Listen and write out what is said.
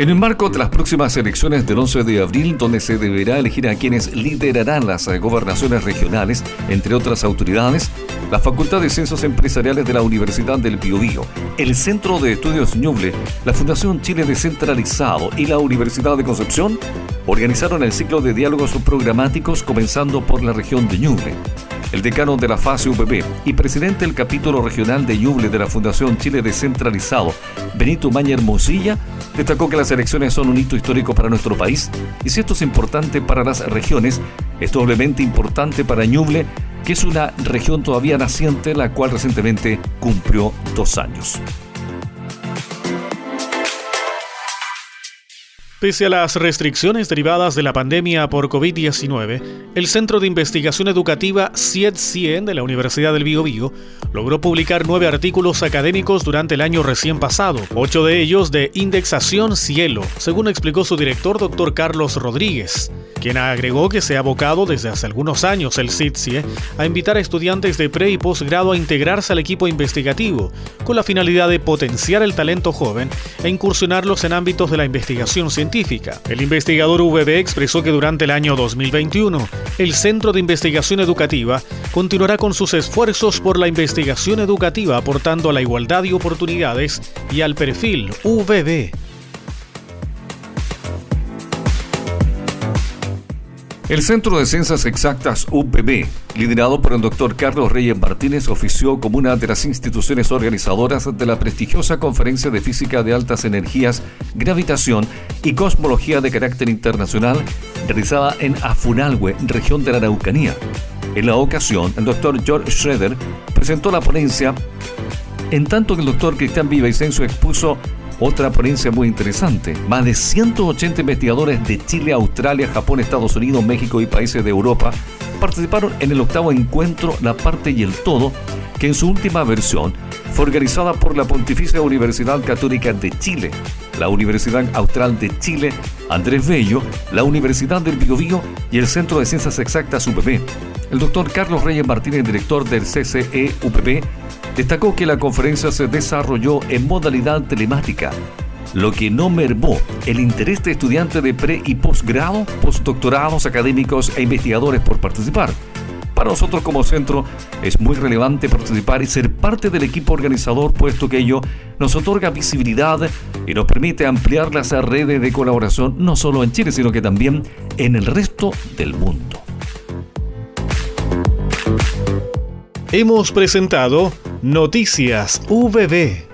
En el marco de las próximas elecciones del 11 de abril, donde se deberá elegir a quienes liderarán las gobernaciones regionales, entre otras autoridades, la Facultad de Ciencias Empresariales de la Universidad del Biobío, el Centro de Estudios Ñuble, la Fundación Chile Descentralizado y la Universidad de Concepción organizaron el ciclo de diálogos programáticos comenzando por la región de Ñuble. El decano de la fase UPB y presidente del capítulo regional de Ñuble de la Fundación Chile Descentralizado, Benito Mañer Mosilla, destacó que las elecciones son un hito histórico para nuestro país y si esto es importante para las regiones, es doblemente importante para Ñuble, que es una región todavía naciente, la cual recientemente cumplió dos años. Pese a las restricciones derivadas de la pandemia por COVID-19, el Centro de Investigación Educativa CIED-CIEN de la Universidad del Biobío logró publicar nueve artículos académicos durante el año recién pasado, ocho de ellos de indexación Cielo, según explicó su director, doctor Carlos Rodríguez quien agregó que se ha abocado desde hace algunos años el CITSIE a invitar a estudiantes de pre y posgrado a integrarse al equipo investigativo, con la finalidad de potenciar el talento joven e incursionarlos en ámbitos de la investigación científica. El investigador VB expresó que durante el año 2021, el Centro de Investigación Educativa continuará con sus esfuerzos por la investigación educativa aportando a la igualdad de oportunidades y al perfil VB. El Centro de Ciencias Exactas UPB, liderado por el doctor Carlos Reyes Martínez, ofició como una de las instituciones organizadoras de la prestigiosa Conferencia de Física de Altas Energías, Gravitación y Cosmología de carácter internacional, realizada en Afunalhue, región de la Araucanía. En la ocasión, el doctor George Schroeder presentó la ponencia, en tanto que el doctor Cristian Villavicencio expuso otra ponencia muy interesante. Más de 180 investigadores de Chile, Australia, Japón, Estados Unidos, México y países de Europa participaron en el octavo encuentro La parte y el todo, que en su última versión fue organizada por la Pontificia Universidad Católica de Chile, la Universidad Austral de Chile, Andrés Bello, la Universidad del Biobío y el Centro de Ciencias Exactas UPP. El doctor Carlos Reyes Martínez, director del CCE UPP, destacó que la conferencia se desarrolló en modalidad telemática, lo que no mermó el interés de estudiantes de pre y posgrado, postdoctorados, académicos e investigadores por participar. Para nosotros como centro es muy relevante participar y ser parte del equipo organizador, puesto que ello nos otorga visibilidad y nos permite ampliar las redes de colaboración no solo en Chile, sino que también en el resto del mundo. Hemos presentado Noticias VB